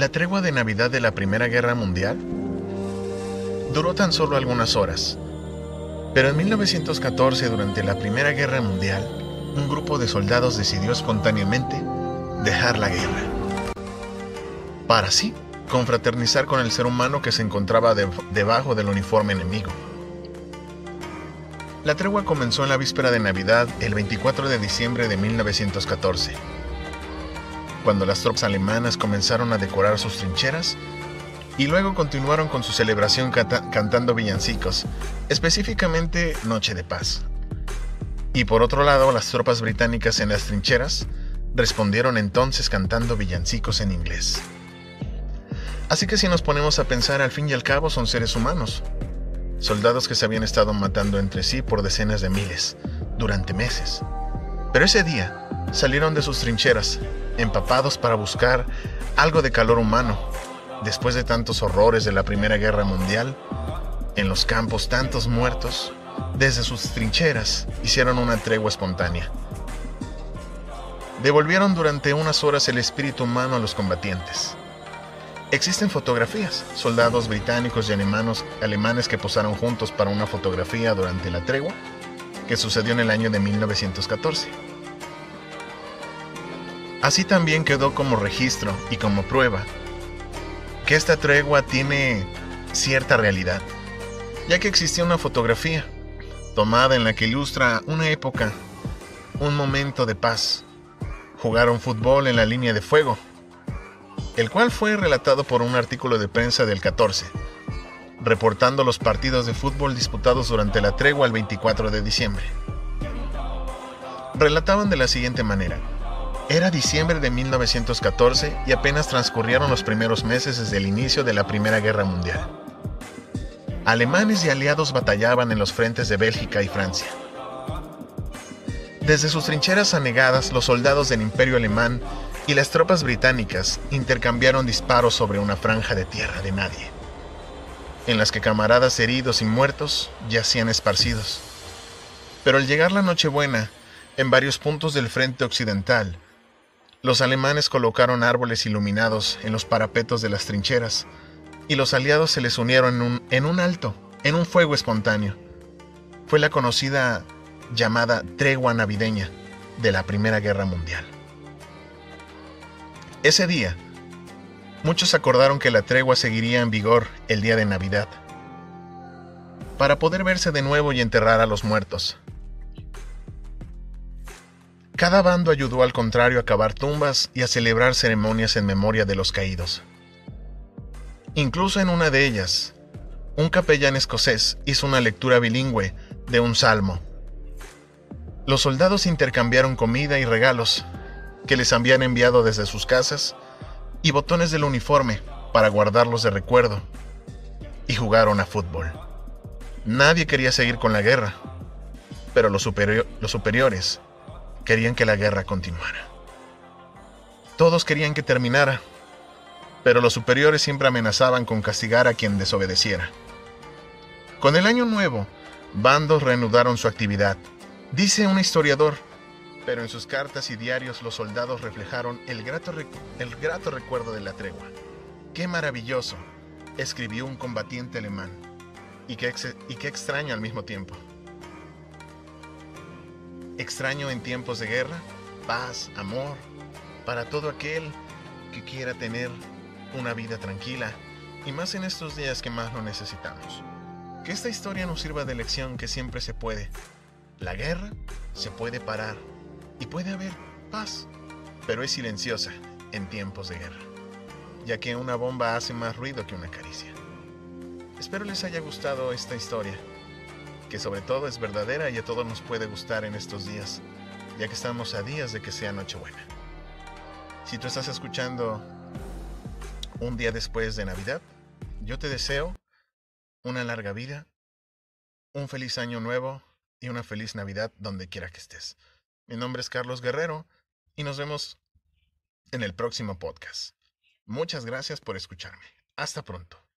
La tregua de Navidad de la Primera Guerra Mundial duró tan solo algunas horas, pero en 1914, durante la Primera Guerra Mundial, un grupo de soldados decidió espontáneamente dejar la guerra, para así confraternizar con el ser humano que se encontraba debajo del uniforme enemigo. La tregua comenzó en la víspera de Navidad, el 24 de diciembre de 1914 cuando las tropas alemanas comenzaron a decorar sus trincheras y luego continuaron con su celebración cantando villancicos, específicamente Noche de Paz. Y por otro lado, las tropas británicas en las trincheras respondieron entonces cantando villancicos en inglés. Así que si nos ponemos a pensar, al fin y al cabo son seres humanos, soldados que se habían estado matando entre sí por decenas de miles, durante meses. Pero ese día salieron de sus trincheras empapados para buscar algo de calor humano. Después de tantos horrores de la Primera Guerra Mundial, en los campos tantos muertos, desde sus trincheras hicieron una tregua espontánea. Devolvieron durante unas horas el espíritu humano a los combatientes. Existen fotografías, soldados británicos y alemanes, alemanes que posaron juntos para una fotografía durante la tregua, que sucedió en el año de 1914. Así también quedó como registro y como prueba que esta tregua tiene cierta realidad, ya que existía una fotografía tomada en la que ilustra una época, un momento de paz. Jugaron fútbol en la línea de fuego, el cual fue relatado por un artículo de prensa del 14, reportando los partidos de fútbol disputados durante la tregua el 24 de diciembre. Relataban de la siguiente manera. Era diciembre de 1914 y apenas transcurrieron los primeros meses desde el inicio de la Primera Guerra Mundial. Alemanes y aliados batallaban en los frentes de Bélgica y Francia. Desde sus trincheras anegadas, los soldados del Imperio Alemán y las tropas británicas intercambiaron disparos sobre una franja de tierra de nadie, en las que camaradas heridos y muertos yacían esparcidos. Pero al llegar la Nochebuena, en varios puntos del frente occidental, los alemanes colocaron árboles iluminados en los parapetos de las trincheras y los aliados se les unieron en un, en un alto, en un fuego espontáneo. Fue la conocida llamada tregua navideña de la Primera Guerra Mundial. Ese día, muchos acordaron que la tregua seguiría en vigor el día de Navidad, para poder verse de nuevo y enterrar a los muertos. Cada bando ayudó al contrario a cavar tumbas y a celebrar ceremonias en memoria de los caídos. Incluso en una de ellas, un capellán escocés hizo una lectura bilingüe de un salmo. Los soldados intercambiaron comida y regalos que les habían enviado desde sus casas y botones del uniforme para guardarlos de recuerdo y jugaron a fútbol. Nadie quería seguir con la guerra, pero los, los superiores querían que la guerra continuara. Todos querían que terminara, pero los superiores siempre amenazaban con castigar a quien desobedeciera. Con el año nuevo, bandos reanudaron su actividad, dice un historiador, pero en sus cartas y diarios los soldados reflejaron el grato, el grato recuerdo de la tregua. ¡Qué maravilloso! escribió un combatiente alemán, y qué, y qué extraño al mismo tiempo. Extraño en tiempos de guerra, paz, amor, para todo aquel que quiera tener una vida tranquila, y más en estos días que más lo necesitamos. Que esta historia nos sirva de lección que siempre se puede. La guerra se puede parar y puede haber paz, pero es silenciosa en tiempos de guerra, ya que una bomba hace más ruido que una caricia. Espero les haya gustado esta historia que sobre todo es verdadera y a todos nos puede gustar en estos días, ya que estamos a días de que sea Nochebuena. Si tú estás escuchando un día después de Navidad, yo te deseo una larga vida, un feliz año nuevo y una feliz Navidad donde quiera que estés. Mi nombre es Carlos Guerrero y nos vemos en el próximo podcast. Muchas gracias por escucharme. Hasta pronto.